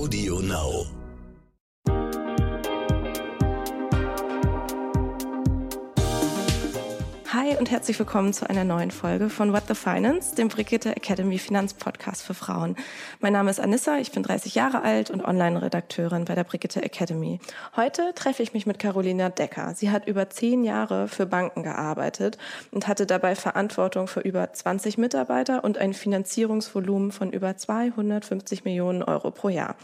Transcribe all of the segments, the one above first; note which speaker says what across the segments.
Speaker 1: Audio Now.
Speaker 2: Hi und herzlich willkommen zu einer neuen Folge von What the Finance, dem Brigitte Academy Finanzpodcast für Frauen. Mein Name ist Anissa, ich bin 30 Jahre alt und Online-Redakteurin bei der Brigitte Academy. Heute treffe ich mich mit Carolina Decker. Sie hat über zehn Jahre für Banken gearbeitet und hatte dabei Verantwortung für über 20 Mitarbeiter und ein Finanzierungsvolumen von über 250 Millionen Euro pro Jahr.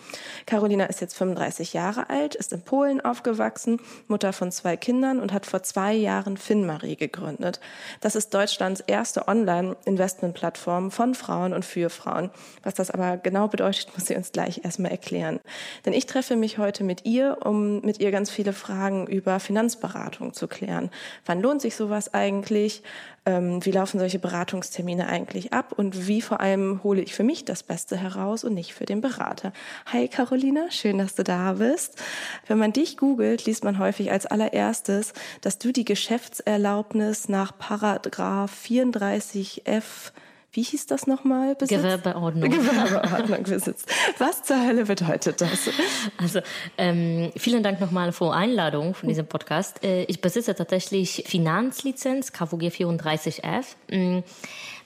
Speaker 2: Carolina ist jetzt 35 Jahre alt, ist in Polen aufgewachsen, Mutter von zwei Kindern und hat vor zwei Jahren FinMarie gegründet gegründet. Das ist Deutschlands erste Online-Investment-Plattform von Frauen und für Frauen. Was das aber genau bedeutet, muss sie uns gleich erstmal erklären. Denn ich treffe mich heute mit ihr, um mit ihr ganz viele Fragen über Finanzberatung zu klären. Wann lohnt sich sowas eigentlich? Ähm, wie laufen solche Beratungstermine eigentlich ab? Und wie vor allem hole ich für mich das Beste heraus und nicht für den Berater? Hi Carolina, schön, dass du da bist. Wenn man dich googelt, liest man häufig als allererstes, dass du die Geschäftserlaubnis nach Paragraph 34f wie hieß das nochmal?
Speaker 3: Besitzt? Gewerbeordnung.
Speaker 2: Gewerbeordnung besitzt. Was zur Hölle bedeutet das?
Speaker 3: Also ähm, vielen Dank nochmal für Einladung von diesem Podcast. Äh, ich besitze tatsächlich Finanzlizenz KVG 34F. Ähm,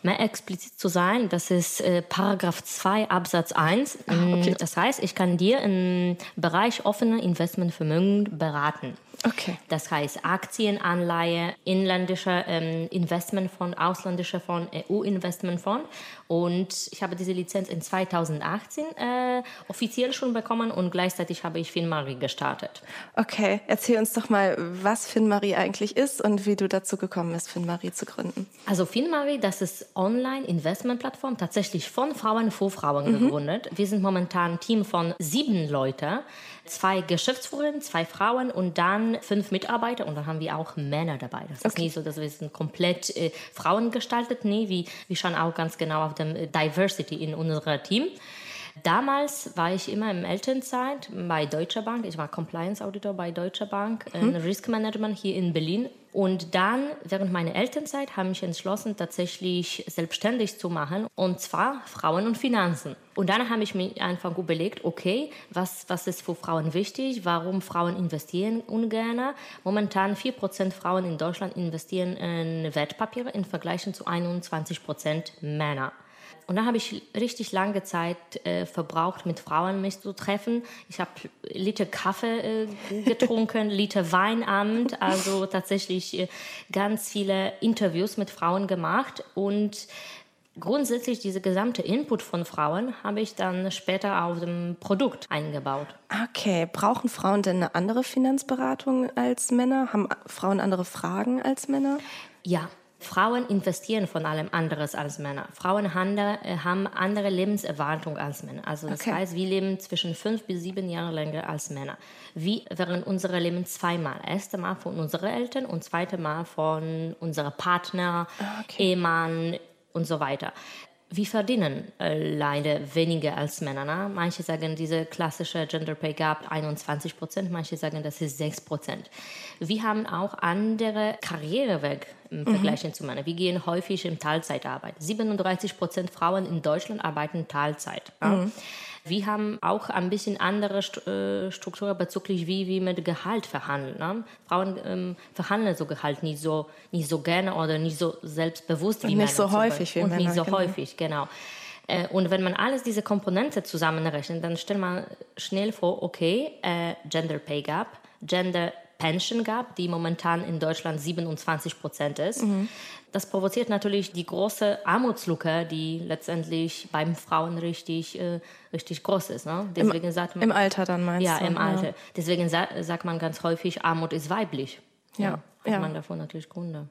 Speaker 3: mehr explizit zu sein, das ist äh, Paragraph 2 Absatz 1. Ah, okay. Das heißt, ich kann dir im Bereich offener Investmentvermögen beraten.
Speaker 2: Okay.
Speaker 3: Das heißt Aktien, Anleihe, inländischer ähm, Investmentfonds, ausländischer Fonds, EU-Investmentfonds. Und ich habe diese Lizenz in 2018 äh, offiziell schon bekommen und gleichzeitig habe ich FinMarie gestartet.
Speaker 2: Okay, erzähl uns doch mal, was FinMarie eigentlich ist und wie du dazu gekommen bist, FinMarie zu gründen.
Speaker 3: Also FinMarie, das ist Online-Investment-Plattform, tatsächlich von Frauen für Frauen mhm. gegründet. Wir sind momentan ein Team von sieben Leuten zwei Geschäftsführerinnen, zwei Frauen und dann fünf Mitarbeiter und dann haben wir auch Männer dabei. Das okay. ist nicht so, dass wir sind komplett äh, Frauen gestaltet. Nee, wir, wir schauen auch ganz genau auf dem Diversity in unserem Team. Damals war ich immer im Elternzeit bei Deutscher Bank. Ich war Compliance Auditor bei Deutscher Bank, mhm. Risk Management hier in Berlin. Und dann, während meiner Elternzeit, habe ich entschlossen, tatsächlich selbstständig zu machen, und zwar Frauen und Finanzen. Und dann habe ich mir einfach überlegt, okay, was, was ist für Frauen wichtig? Warum Frauen investieren ungern? Momentan 4% Frauen in Deutschland investieren in Wertpapiere im Vergleich zu 21% Männer. Und da habe ich richtig lange Zeit äh, verbraucht, mit Frauen mich zu treffen. Ich habe Liter Kaffee äh, getrunken, Liter Weinabend, also tatsächlich äh, ganz viele Interviews mit Frauen gemacht und grundsätzlich diese gesamte Input von Frauen habe ich dann später auf dem Produkt eingebaut.
Speaker 2: Okay, brauchen Frauen denn eine andere Finanzberatung als Männer? Haben Frauen andere Fragen als Männer?
Speaker 3: Ja, Frauen investieren von allem anderes als Männer. Frauen äh, haben andere Lebenserwartung als Männer. Also das okay. heißt, wir leben zwischen fünf bis sieben Jahre länger als Männer. Wir während unserer Leben zweimal. Erste Mal von unseren Eltern und zweite Mal von unserem Partner, ah, okay. Ehemann und so weiter wir verdienen äh, leider weniger als Männer. Ne? Manche sagen, diese klassische Gender Pay Gap 21 Prozent, manche sagen, das ist 6 Prozent. Wir haben auch andere Karriereweg im Vergleich mhm. zu Männern. Wir gehen häufig in Teilzeitarbeit. 37 Prozent Frauen in Deutschland arbeiten Teilzeit. Mhm. Wir haben auch ein bisschen andere äh, Struktur bezüglich, wie wir mit Gehalt verhandeln. Ne? Frauen ähm, verhandeln so Gehalt nicht so, nicht so gerne oder nicht so selbstbewusst
Speaker 2: wie Männer. Nicht so häufig
Speaker 3: wie Und nicht so genau. häufig, genau. Äh, und wenn man alles diese Komponenten zusammenrechnet, dann stellt man schnell vor, okay, äh, Gender Pay Gap, Gender Pension Gap, die momentan in Deutschland 27 Prozent ist. Mhm. Das provoziert natürlich die große Armutslücke, die letztendlich beim Frauen richtig, äh, richtig groß ist. Ne?
Speaker 2: Deswegen Im, sagt man, Im Alter dann meinst
Speaker 3: ja,
Speaker 2: du?
Speaker 3: Im Alter. Ja. Deswegen sa sagt man ganz häufig, Armut ist weiblich.
Speaker 2: Ja. ja
Speaker 3: hat ja. man davon natürlich Gründe.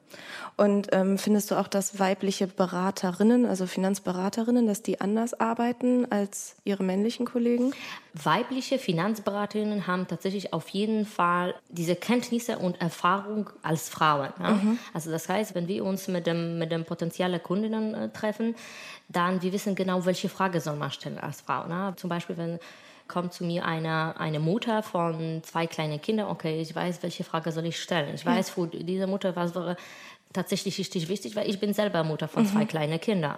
Speaker 2: Und ähm, findest du auch, dass weibliche Beraterinnen, also Finanzberaterinnen, dass die anders arbeiten als ihre männlichen Kollegen?
Speaker 3: Weibliche Finanzberaterinnen haben tatsächlich auf jeden Fall diese Kenntnisse und Erfahrung als Frauen. Ja? Mhm. Also das heißt, wenn wir uns mit dem, mit dem potenziellen Kundinnen äh, treffen, dann wir wissen genau, welche Frage soll man stellen als Frau. Ne? Zum Beispiel, wenn kommt zu mir eine, eine Mutter von zwei kleinen Kindern. Okay, ich weiß, welche Frage soll ich stellen. Ich weiß, für diese Mutter was wäre tatsächlich richtig wichtig, weil ich bin selber Mutter von mhm. zwei kleinen Kindern.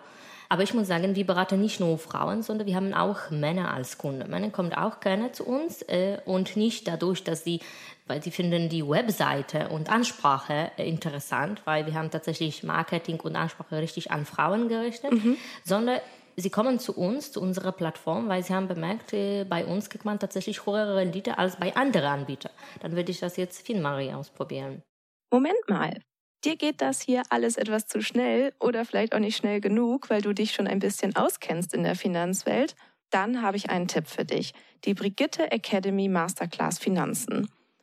Speaker 3: Aber ich muss sagen, wir beraten nicht nur Frauen, sondern wir haben auch Männer als Kunden. Männer kommen auch gerne zu uns äh, und nicht dadurch, dass sie weil sie finden die Webseite und Ansprache interessant, weil wir haben tatsächlich Marketing und Ansprache richtig an Frauen gerichtet, mhm. sondern Sie kommen zu uns, zu unserer Plattform, weil sie haben bemerkt, äh, bei uns kriegt man tatsächlich höhere Rendite als bei anderen Anbietern. Dann würde ich das jetzt FinMarie ausprobieren.
Speaker 2: Moment mal. Dir geht das hier alles etwas zu schnell oder vielleicht auch nicht schnell genug, weil du dich schon ein bisschen auskennst in der Finanzwelt. Dann habe ich einen Tipp für dich. Die Brigitte Academy Masterclass Finanzen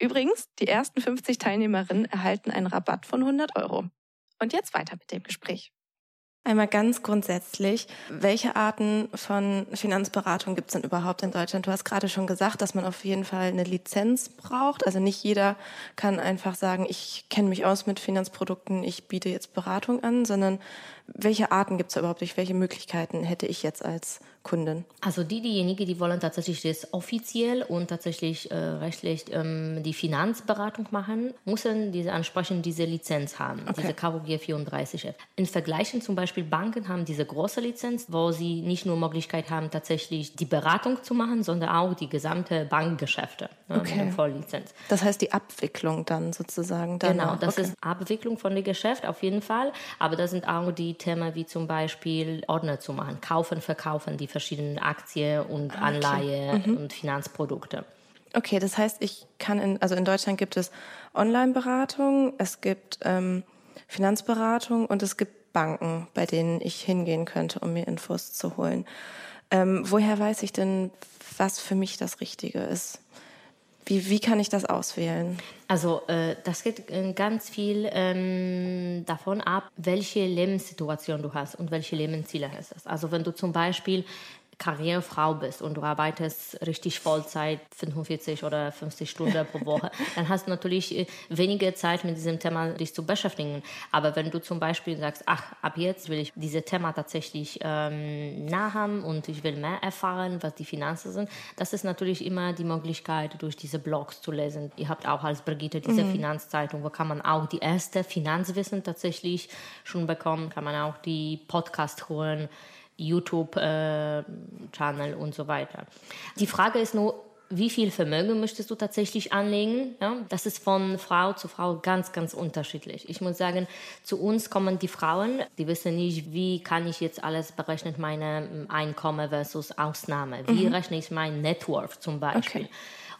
Speaker 2: Übrigens, die ersten 50 Teilnehmerinnen erhalten einen Rabatt von 100 Euro. Und jetzt weiter mit dem Gespräch. Einmal ganz grundsätzlich, welche Arten von Finanzberatung gibt es denn überhaupt in Deutschland? Du hast gerade schon gesagt, dass man auf jeden Fall eine Lizenz braucht. Also nicht jeder kann einfach sagen, ich kenne mich aus mit Finanzprodukten, ich biete jetzt Beratung an, sondern welche Arten gibt es überhaupt? Welche Möglichkeiten hätte ich jetzt als Kundin?
Speaker 3: Also die, diejenigen, die wollen tatsächlich das offiziell und tatsächlich äh, rechtlich ähm, die Finanzberatung machen, müssen diese ansprechend diese Lizenz haben, okay. diese KWG 34. In Vergleichen zum Beispiel Banken haben diese große Lizenz, wo sie nicht nur Möglichkeit haben, tatsächlich die Beratung zu machen, sondern auch die gesamte Bankgeschäfte ne, okay. mit Volllizenz.
Speaker 2: Das heißt die Abwicklung dann sozusagen. Danach.
Speaker 3: Genau, das okay. ist Abwicklung von dem Geschäft auf jeden Fall, aber da sind auch die Themen wie zum Beispiel Ordner zu machen, kaufen, verkaufen, die verschiedenen Aktien und ah, Anleihe mhm. und Finanzprodukte.
Speaker 2: Okay, das heißt, ich kann in, also in Deutschland gibt es Online-Beratung, es gibt ähm, Finanzberatung und es gibt Banken, bei denen ich hingehen könnte, um mir Infos zu holen. Ähm, woher weiß ich denn, was für mich das Richtige ist? Wie, wie kann ich das auswählen?
Speaker 3: Also äh, das geht äh, ganz viel ähm, davon ab, welche Lebenssituation du hast und welche Lebensziele hast. Also wenn du zum Beispiel Karrierefrau bist und du arbeitest richtig Vollzeit, 45 oder 50 Stunden pro Woche, dann hast du natürlich äh, weniger Zeit mit diesem Thema dich zu beschäftigen. Aber wenn du zum Beispiel sagst, ach, ab jetzt will ich dieses Thema tatsächlich ähm, nah haben und ich will mehr erfahren, was die Finanzen sind, das ist natürlich immer die Möglichkeit, durch diese Blogs zu lesen. Ihr habt auch als Brigitte diese mhm. Finanzzeitung, wo kann man auch die erste Finanzwissen tatsächlich schon bekommen, kann man auch die Podcast holen YouTube-Channel äh, und so weiter. Die Frage ist nur, wie viel Vermögen möchtest du tatsächlich anlegen? Ja, das ist von Frau zu Frau ganz, ganz unterschiedlich. Ich muss sagen, zu uns kommen die Frauen, die wissen nicht, wie kann ich jetzt alles berechnen, meine Einkommen versus Ausnahme. Wie mhm. rechne ich mein Network zum Beispiel? Okay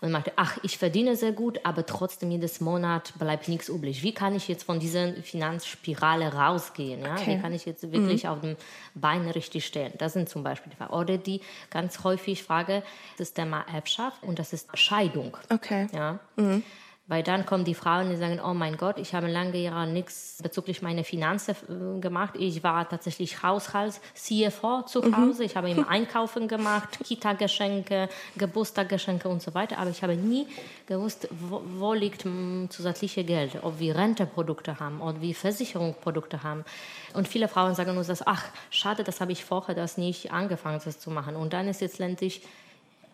Speaker 3: und meinte, ach, ich verdiene sehr gut, aber trotzdem jedes Monat bleibt nichts übrig. Wie kann ich jetzt von dieser Finanzspirale rausgehen? Ja? Okay. Wie kann ich jetzt wirklich mhm. auf dem Bein richtig stehen? Das sind zum Beispiel die Fragen. Oder die ganz häufig Frage, das Thema Erbschaft und das ist Scheidung.
Speaker 2: Okay.
Speaker 3: Ja? Mhm. Weil dann kommen die Frauen, die sagen, oh mein Gott, ich habe lange Jahre nichts bezüglich meiner Finanzen äh, gemacht. Ich war tatsächlich Haushalts-CFO zu mhm. Hause. Mhm. Ich habe im Einkaufen gemacht, Kita-Geschenke, Geburtstagsgeschenke und so weiter. Aber ich habe nie gewusst, wo, wo liegt zusätzliche Geld. Ob wir Renteprodukte haben, ob wir Versicherungsprodukte haben. Und viele Frauen sagen uns das, ach, schade, das habe ich vorher das nicht angefangen das zu machen. Und dann ist jetzt letztendlich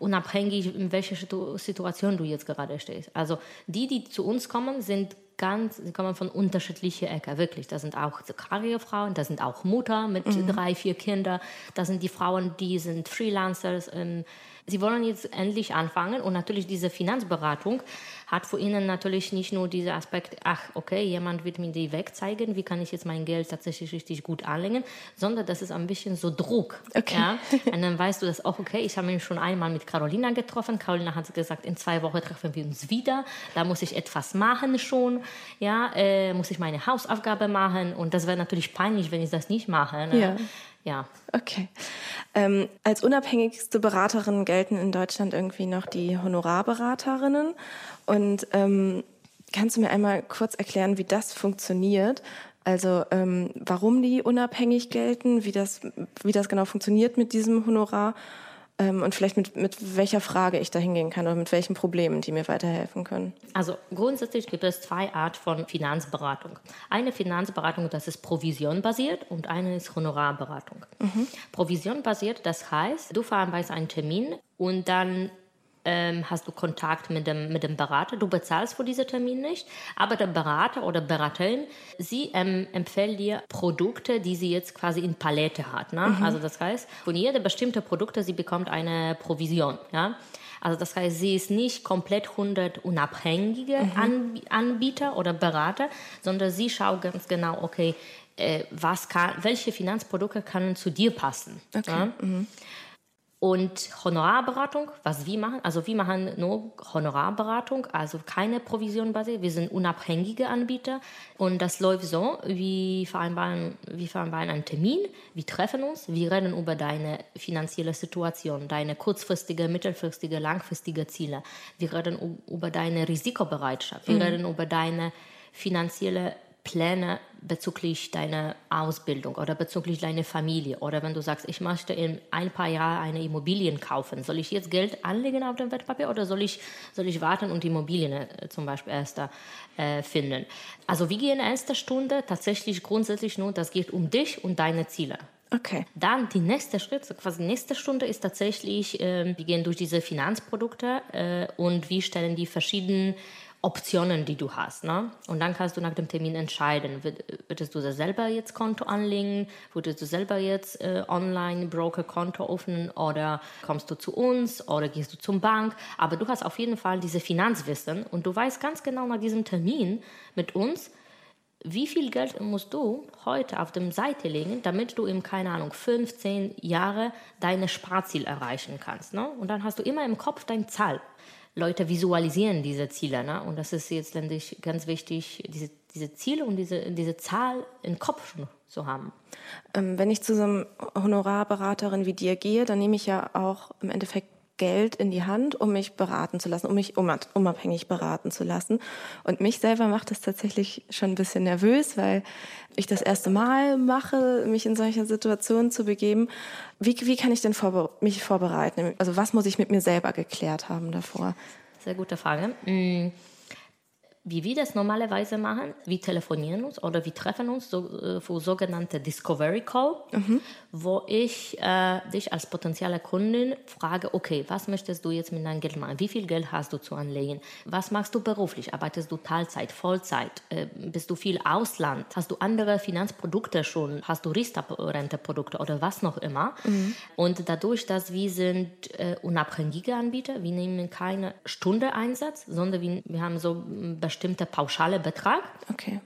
Speaker 3: unabhängig, in welcher Situation du jetzt gerade stehst. Also die, die zu uns kommen, sind ganz, sie kommen von unterschiedlichen Ecken, wirklich. Da sind auch Karrierefrauen, da sind auch Mutter mit mhm. drei, vier Kindern, da sind die Frauen, die sind Freelancers, ähm, Sie wollen jetzt endlich anfangen und natürlich diese Finanzberatung hat für ihnen natürlich nicht nur diesen Aspekt, ach, okay, jemand wird mir die Weg zeigen, wie kann ich jetzt mein Geld tatsächlich richtig gut anlegen, sondern das ist ein bisschen so Druck. Okay. Ja? Und dann weißt du das auch, okay, ich habe mich schon einmal mit Carolina getroffen. Carolina hat gesagt, in zwei Wochen treffen wir uns wieder. Da muss ich etwas machen schon. Ja, äh, muss ich meine Hausaufgabe machen. Und das wäre natürlich peinlich, wenn ich das nicht mache. Ne?
Speaker 2: Ja. Ja. Okay. Ähm, als unabhängigste Beraterin gelten in Deutschland irgendwie noch die Honorarberaterinnen. Und ähm, kannst du mir einmal kurz erklären, wie das funktioniert? Also ähm, warum die unabhängig gelten, wie das, wie das genau funktioniert mit diesem Honorar ähm, und vielleicht mit, mit welcher Frage ich da hingehen kann oder mit welchen Problemen, die mir weiterhelfen können.
Speaker 3: Also grundsätzlich gibt es zwei Arten von Finanzberatung. Eine Finanzberatung, das ist provisionbasiert und eine ist Honorarberatung. Mhm. Provisionbasiert, das heißt, du vereinbarst einen Termin und dann ähm, hast du Kontakt mit dem, mit dem Berater. Du bezahlst für diesen Termin nicht, aber der Berater oder Beraterin, sie ähm, empfiehlt dir Produkte, die sie jetzt quasi in Palette hat. Ne? Mhm. Also das heißt, von jeder bestimmten Produkte, sie bekommt eine Provision. Ja? Also das heißt, sie ist nicht komplett 100 unabhängige mhm. Anbieter oder Berater, sondern sie schaut ganz genau, okay, äh, was kann, welche Finanzprodukte können zu dir passen. Okay. Ja? Mhm. Und Honorarberatung, was wir machen, also wir machen nur Honorarberatung, also keine Provision basiert. Wir sind unabhängige Anbieter und das läuft so, wir vereinbaren, wir vereinbaren einen Termin, wir treffen uns, wir reden über deine finanzielle Situation, deine kurzfristige, mittelfristige, langfristige Ziele. Wir reden über deine Risikobereitschaft, wir mhm. reden über deine finanzielle Pläne bezüglich deiner Ausbildung oder bezüglich deiner Familie oder wenn du sagst, ich möchte in ein paar Jahren eine Immobilie kaufen, soll ich jetzt Geld anlegen auf dem Wertpapier oder soll ich, soll ich warten und Immobilien äh, zum Beispiel erst äh, finden? Also wir gehen in erster Stunde tatsächlich grundsätzlich nur, das geht um dich und deine Ziele.
Speaker 2: Okay.
Speaker 3: Dann die nächste Schritt, quasi nächste Stunde ist tatsächlich, äh, wir gehen durch diese Finanzprodukte äh, und wir stellen die verschiedenen Optionen, die du hast. Ne? Und dann kannst du nach dem Termin entscheiden, würdest du selber jetzt Konto anlegen, würdest du selber jetzt äh, online Broker-Konto öffnen oder kommst du zu uns oder gehst du zum Bank. Aber du hast auf jeden Fall diese Finanzwissen und du weißt ganz genau nach diesem Termin mit uns, wie viel Geld musst du heute auf dem Seite legen, damit du in, keine Ahnung, 15 Jahre deine Sparziel erreichen kannst. Ne? Und dann hast du immer im Kopf deine Zahl. Leute visualisieren diese Ziele. Ne? Und das ist jetzt letztendlich ganz wichtig, diese, diese Ziele und diese, diese Zahl im Kopf zu haben.
Speaker 2: Ähm, wenn ich zu so einem Honorarberaterin wie dir gehe, dann nehme ich ja auch im Endeffekt Geld in die Hand, um mich beraten zu lassen, um mich unabhängig beraten zu lassen. Und mich selber macht das tatsächlich schon ein bisschen nervös, weil ich das erste Mal mache, mich in solche Situationen zu begeben. Wie, wie kann ich denn vorbe mich vorbereiten? Also was muss ich mit mir selber geklärt haben davor?
Speaker 3: Sehr gute Frage. Wie wir das normalerweise machen, wir telefonieren uns oder wir treffen uns so, äh, für sogenannte Discovery Call, mhm. wo ich äh, dich als potenzielle Kundin frage, okay, was möchtest du jetzt mit deinem Geld machen? Wie viel Geld hast du zu anlegen? Was machst du beruflich? Arbeitest du Teilzeit, Vollzeit? Äh, bist du viel Ausland? Hast du andere Finanzprodukte schon? Hast du Riester-Rente-Produkte oder was noch immer? Mhm. Und dadurch, dass wir sind äh, unabhängige Anbieter, wir nehmen keine Stunde Einsatz, sondern wir, wir haben so bestimmter pauschale Betrag.
Speaker 2: Okay.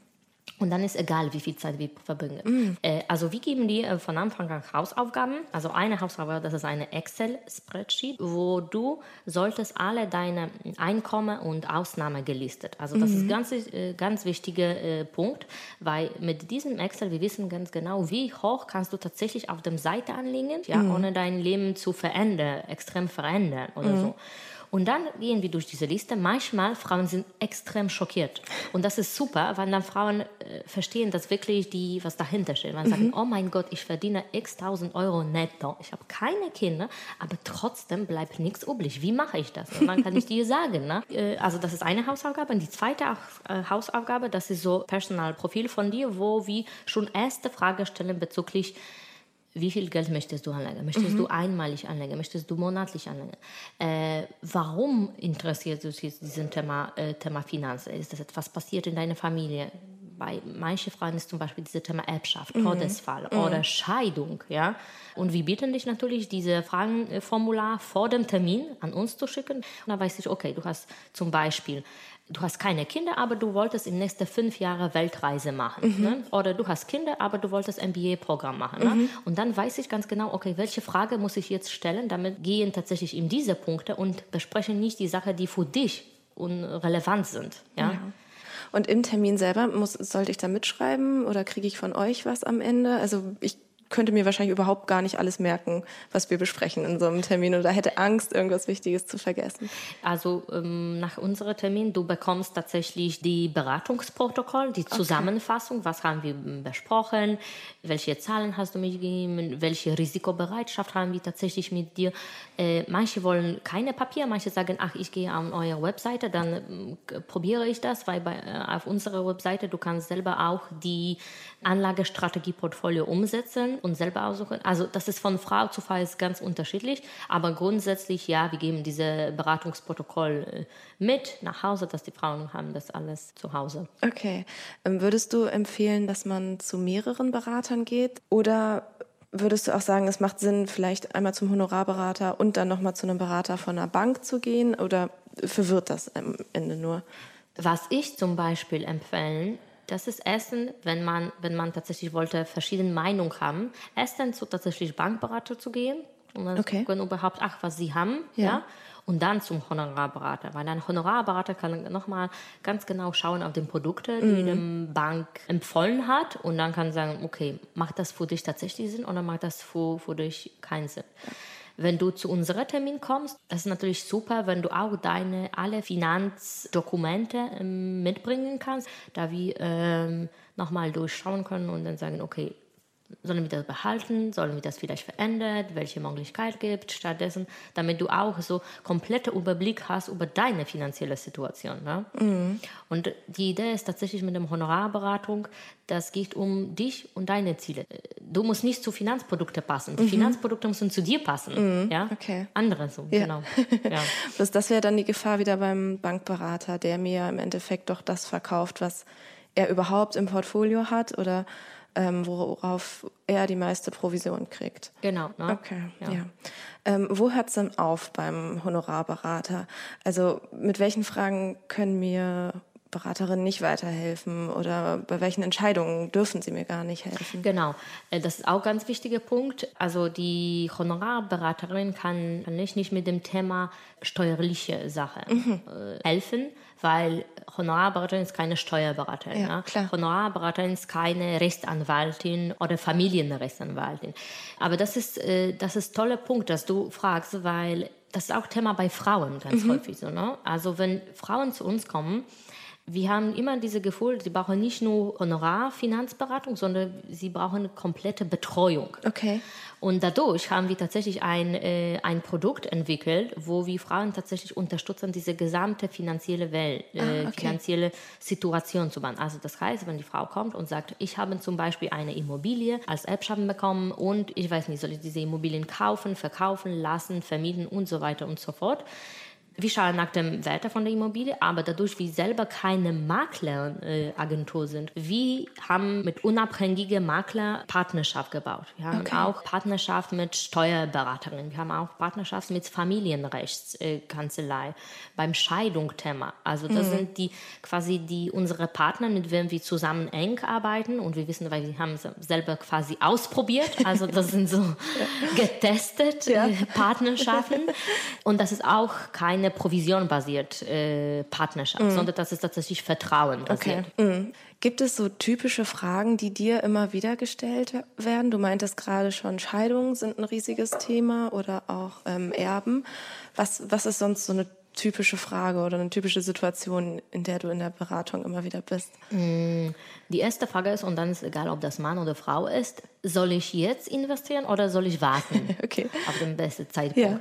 Speaker 3: Und dann ist egal, wie viel Zeit wir verbringen. Mm. Äh, also wir geben dir äh, von Anfang an Hausaufgaben. Also eine Hausaufgabe, das ist eine Excel-Spreadsheet, wo du solltest alle deine Einkommen und Ausnahmen gelistet. Also das mm. ist ganz äh, ganz wichtiger äh, Punkt, weil mit diesem Excel wir wissen ganz genau, wie hoch kannst du tatsächlich auf dem Seite anlegen, ja, mm. ohne dein Leben zu verändern, extrem verändern oder mhm. so. Und dann gehen wir durch diese Liste. Manchmal Frauen sind extrem schockiert. Und das ist super, weil dann Frauen äh, verstehen, dass wirklich die, was dahinter steht. Man mhm. sagt, oh mein Gott, ich verdiene x tausend Euro netto. Ich habe keine Kinder, aber trotzdem bleibt nichts übrig. Wie mache ich das? Und dann kann ich dir sagen. Ne? Äh, also das ist eine Hausaufgabe. Und die zweite äh, Hausaufgabe, das ist so Personalprofil von dir, wo wir schon erste Frage stellen bezüglich wie viel Geld möchtest du anlegen? Möchtest mhm. du einmalig anlegen? Möchtest du monatlich anlegen? Äh, warum interessiert dich dieses Thema, äh, Thema Finanzen? Ist das etwas passiert in deiner Familie? bei manchen Frauen ist zum Beispiel dieses Thema Erbschaft, mhm. Todesfall mhm. oder Scheidung. Ja? Und wir bitten dich natürlich, diese Fragenformular vor dem Termin an uns zu schicken. Und dann weiß ich, okay, du hast zum Beispiel du hast keine Kinder, aber du wolltest den nächsten fünf Jahren Weltreise machen. Mhm. Ne? Oder du hast Kinder, aber du wolltest MBA-Programm machen. Ne? Mhm. Und dann weiß ich ganz genau, okay, welche Frage muss ich jetzt stellen, damit gehen tatsächlich in diese Punkte und besprechen nicht die Sachen, die für dich relevant sind. Ja? ja.
Speaker 2: Und im Termin selber muss, sollte ich da mitschreiben oder kriege ich von euch was am Ende? Also ich könnte mir wahrscheinlich überhaupt gar nicht alles merken, was wir besprechen in so einem Termin oder hätte Angst, irgendwas Wichtiges zu vergessen.
Speaker 3: Also ähm, nach unserem Termin, du bekommst tatsächlich die Beratungsprotokoll, die Zusammenfassung, okay. was haben wir besprochen, welche Zahlen hast du mitgegeben, welche Risikobereitschaft haben wir tatsächlich mit dir. Äh, manche wollen keine Papier, manche sagen, ach, ich gehe an eure Webseite, dann äh, probiere ich das, weil bei, äh, auf unserer Webseite du kannst selber auch die Anlagestrategie-Portfolio umsetzen und selber aussuchen. Also das ist von Frau zu Frau ist ganz unterschiedlich, aber grundsätzlich ja, wir geben diese Beratungsprotokoll äh, mit nach Hause, dass die Frauen haben das alles zu Hause.
Speaker 2: Okay. Ähm, würdest du empfehlen, dass man zu mehreren Beratern geht oder würdest du auch sagen, es macht Sinn, vielleicht einmal zum Honorarberater und dann nochmal zu einem Berater von einer Bank zu gehen oder verwirrt das am Ende nur?
Speaker 3: Was ich zum Beispiel empfehlen das ist Essen, wenn man, wenn man tatsächlich wollte, verschiedene Meinungen haben. Dann zu tatsächlich Bankberater zu gehen und dann okay. gucken überhaupt, ach, was sie haben, ja. ja. Und dann zum Honorarberater, weil ein Honorarberater kann nochmal ganz genau schauen auf die Produkte, die mhm. die Bank empfohlen hat und dann kann sagen, okay, macht das für dich tatsächlich Sinn oder macht das für, für dich keinen Sinn? Wenn du zu unserem Termin kommst, das ist natürlich super, wenn du auch deine alle Finanzdokumente ähm, mitbringen kannst, da wir ähm, nochmal durchschauen können und dann sagen, okay, Sollen wir das behalten? Sollen wir das vielleicht verändern? Welche Möglichkeit gibt stattdessen, damit du auch so kompletten Überblick hast über deine finanzielle Situation. Ne? Mhm. Und die Idee ist tatsächlich mit dem Honorarberatung, das geht um dich und deine Ziele. Du musst nicht zu Finanzprodukte passen. Die mhm. Finanzprodukte müssen zu dir passen. Mhm. Ja? Okay. Andere so, ja. genau.
Speaker 2: Ja. das, das wäre dann die Gefahr wieder beim Bankberater, der mir im Endeffekt doch das verkauft, was er überhaupt im Portfolio hat oder ähm, worauf er die meiste Provision kriegt.
Speaker 3: Genau.
Speaker 2: Ne? Okay, ja. ja. Ähm, wo hört es denn auf beim Honorarberater? Also mit welchen Fragen können mir Beraterinnen nicht weiterhelfen oder bei welchen Entscheidungen dürfen sie mir gar nicht helfen?
Speaker 3: Genau, äh, das ist auch ein ganz wichtiger Punkt. Also die Honorarberaterin kann nicht, nicht mit dem Thema steuerliche Sachen mhm. Äh, helfen, weil Honorarberaterin ist keine Steuerberaterin. Ja, ne? Honorarberaterin ist keine Rechtsanwaltin oder Familienrechtsanwaltin. Aber das ist, äh, das ist ein toller Punkt, dass du fragst, weil das ist auch Thema bei Frauen ganz mhm. häufig so. Ne? Also wenn Frauen zu uns kommen, wir haben immer diese Gefühl, sie brauchen nicht nur Honorarfinanzberatung, sondern sie brauchen eine komplette Betreuung.
Speaker 2: Okay.
Speaker 3: Und dadurch haben wir tatsächlich ein, äh, ein Produkt entwickelt, wo wir Frauen tatsächlich unterstützen, diese gesamte finanzielle Welt, äh, ah, okay. finanzielle Situation zu bauen. Also das heißt, wenn die Frau kommt und sagt, ich habe zum Beispiel eine Immobilie als Erbschaffen bekommen und ich weiß nicht, soll ich diese Immobilien kaufen, verkaufen, lassen, vermieten und so weiter und so fort wir schauen nach dem Wert von der Immobilie, aber dadurch, wir selber keine Makleragentur sind, wir haben mit unabhängigen Makler Partnerschaft gebaut. Wir haben okay. auch Partnerschaft mit Steuerberaterinnen, wir haben auch Partnerschaft mit Familienrechtskanzlei beim Scheidungsthema. Also das mhm. sind die quasi die unsere Partner, mit denen wir zusammen eng arbeiten und wir wissen, weil wir haben selber quasi ausprobiert. Also das sind so getestet ja. Partnerschaften und das ist auch keine keine provisionbasierte äh, Partnerschaft, mhm. sondern das ist tatsächlich Vertrauen basiert.
Speaker 2: Okay. Mhm. Gibt es so typische Fragen, die dir immer wieder gestellt werden? Du meintest gerade schon, Scheidungen sind ein riesiges Thema oder auch ähm, Erben. Was, was ist sonst so eine typische Frage oder eine typische Situation, in der du in der Beratung immer wieder bist?
Speaker 3: Mm, die erste Frage ist, und dann ist egal, ob das Mann oder Frau ist, soll ich jetzt investieren oder soll ich warten okay. auf den besten Zeitpunkt? Ja.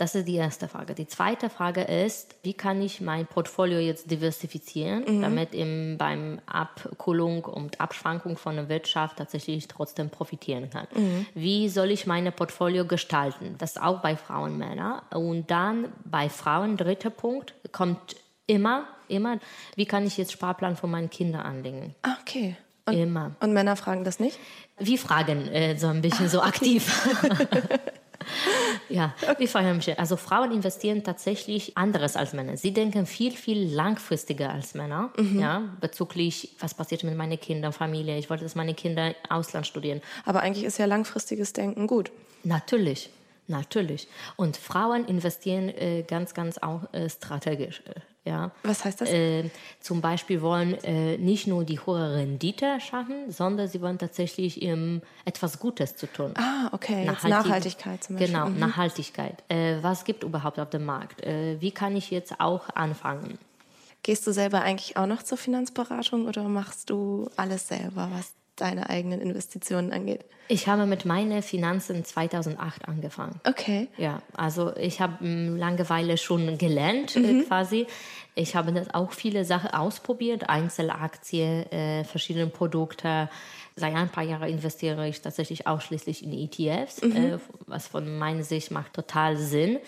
Speaker 3: Das ist die erste Frage. Die zweite Frage ist, wie kann ich mein Portfolio jetzt diversifizieren, mhm. damit eben beim Abkühlung und Abschwankung von der Wirtschaft tatsächlich trotzdem profitieren kann. Mhm. Wie soll ich meine Portfolio gestalten? Das auch bei Frauen und Männern. Und dann bei Frauen, dritter Punkt, kommt Immer, immer. Wie kann ich jetzt Sparplan für meine Kinder anlegen?
Speaker 2: Ah, okay. Und,
Speaker 3: Immer.
Speaker 2: Und Männer fragen das nicht?
Speaker 3: Wir fragen äh, so ein bisschen so aktiv. ja, wir fragen mich. Also Frauen investieren tatsächlich anderes als Männer. Sie denken viel, viel langfristiger als Männer, ja, bezüglich, was passiert mit meinen Kindern, Familie. Ich wollte, dass meine Kinder Ausland studieren.
Speaker 2: Aber eigentlich ist ja langfristiges Denken gut.
Speaker 3: Natürlich, natürlich. Und Frauen investieren äh, ganz, ganz auch äh, strategisch. Äh, ja.
Speaker 2: Was heißt das?
Speaker 3: Äh, zum Beispiel wollen äh, nicht nur die hohe Rendite schaffen, sondern sie wollen tatsächlich ähm, etwas Gutes zu tun.
Speaker 2: ah, okay.
Speaker 3: Nachhaltig-
Speaker 2: Nachhaltigkeit zum Beispiel.
Speaker 3: Genau,
Speaker 2: Mhm.
Speaker 3: Nachhaltigkeit. Äh, was gibt überhaupt auf dem Markt? Wie kann ich jetzt auch anfangen?
Speaker 2: Gehst du selber eigentlich auch noch zur Finanzberatung oder machst du alles selber, was deine eigenen Investitionen angeht?
Speaker 3: Ich habe mit meinen Finanzen 2008 angefangen.
Speaker 2: Okay.
Speaker 3: Ja, also ich habe ähm, Langeweile schon gelernt äh, quasi. Ich habe das auch viele Sachen ausprobiert, Einzelaktien, äh, verschiedene Produkte. Seit ein paar Jahren investiere ich tatsächlich ausschließlich in ETFs, äh, was von meiner Sicht macht total Sinn.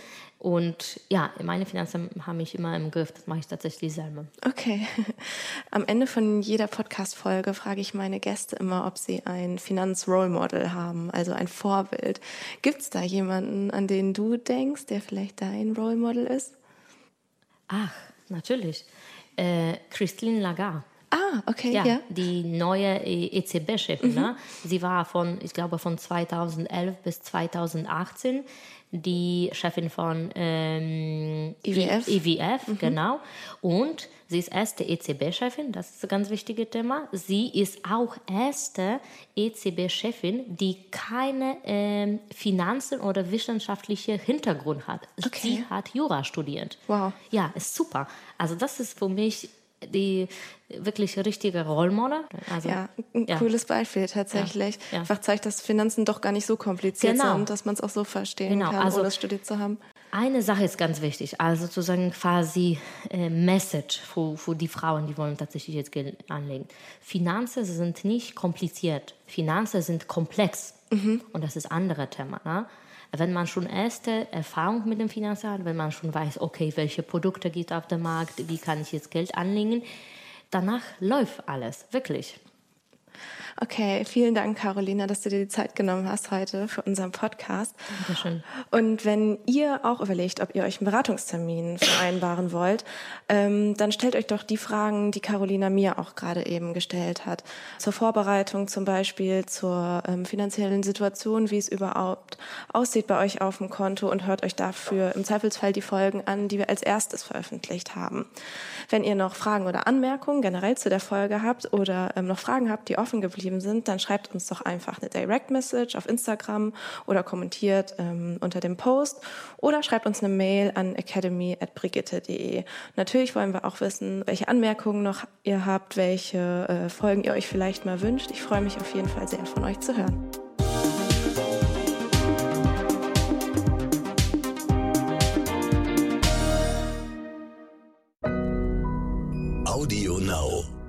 Speaker 3: Und ja, meine Finanzen haben mich immer im Griff. Das mache ich tatsächlich selber.
Speaker 2: Okay. Am Ende von jeder Podcast-Folge frage ich meine Gäste immer, ob sie ein Finanz-Role Model haben, also ein Vorbild. Gibt es da jemanden, an den du denkst, der vielleicht dein Role Model ist?
Speaker 3: Ach, natürlich. Äh, Christine Lagarde.
Speaker 2: Ah, okay,
Speaker 3: Ja,
Speaker 2: ja.
Speaker 3: die neue EZB-Chefin. Ne? Sie war von, ich glaube, von 2011 bis 2018 die Chefin von ähm,
Speaker 2: IWF.
Speaker 3: I- IWF, genau. Und sie ist erste EZB-Chefin, das ist ein ganz wichtiges Thema. Sie ist auch erste EZB-Chefin, die keine ähm, Finanzen oder wissenschaftliche Hintergrund hat.
Speaker 2: Okay.
Speaker 3: Sie hat Jura studiert.
Speaker 2: Wow.
Speaker 3: Ja, ist super. Also das ist für mich die wirklich richtige Rollmodel. Also,
Speaker 2: Ja, ein
Speaker 3: ja.
Speaker 2: cooles Beispiel tatsächlich.
Speaker 3: Ja, ja.
Speaker 2: Einfach zeigt, dass Finanzen doch gar nicht so kompliziert
Speaker 3: Genau.
Speaker 2: sind, dass man es auch so verstehen
Speaker 3: Genau,
Speaker 2: kann,
Speaker 3: also-
Speaker 2: ohne es studiert zu haben.
Speaker 3: Eine Sache ist ganz wichtig, also sozusagen quasi äh, Message für, für die Frauen, die wollen tatsächlich jetzt Geld anlegen. Finanzen sind nicht kompliziert, Finanzen sind komplex und das ist ein anderes Thema. Ne? Wenn man schon erste Erfahrung mit dem Finanzen hat, wenn man schon weiß, okay, welche Produkte gibt auf dem Markt, wie kann ich jetzt Geld anlegen, danach läuft alles, wirklich.
Speaker 2: Okay, vielen Dank, Carolina, dass du dir die Zeit genommen hast heute für unseren Podcast.
Speaker 3: Dankeschön.
Speaker 2: Und wenn ihr auch überlegt, ob ihr euch einen Beratungstermin vereinbaren wollt, ähm, dann stellt euch doch die Fragen, die Carolina mir auch gerade eben gestellt hat. Zur Vorbereitung zum Beispiel, zur ähm, finanziellen Situation, wie es überhaupt aussieht bei euch auf dem Konto und hört euch dafür im Zweifelsfall die Folgen an, die wir als erstes veröffentlicht haben. Wenn ihr noch Fragen oder Anmerkungen generell zu der Folge habt oder ähm, noch Fragen habt, die offen geblieben geblieben sind, dann schreibt uns doch einfach eine Direct Message auf Instagram oder kommentiert ähm, unter dem Post oder schreibt uns eine Mail an academy.brigitte.de. Natürlich wollen wir auch wissen, welche Anmerkungen noch ihr habt, welche äh, Folgen ihr euch vielleicht mal wünscht. Ich freue mich auf jeden Fall sehr von euch zu hören. Audio Now.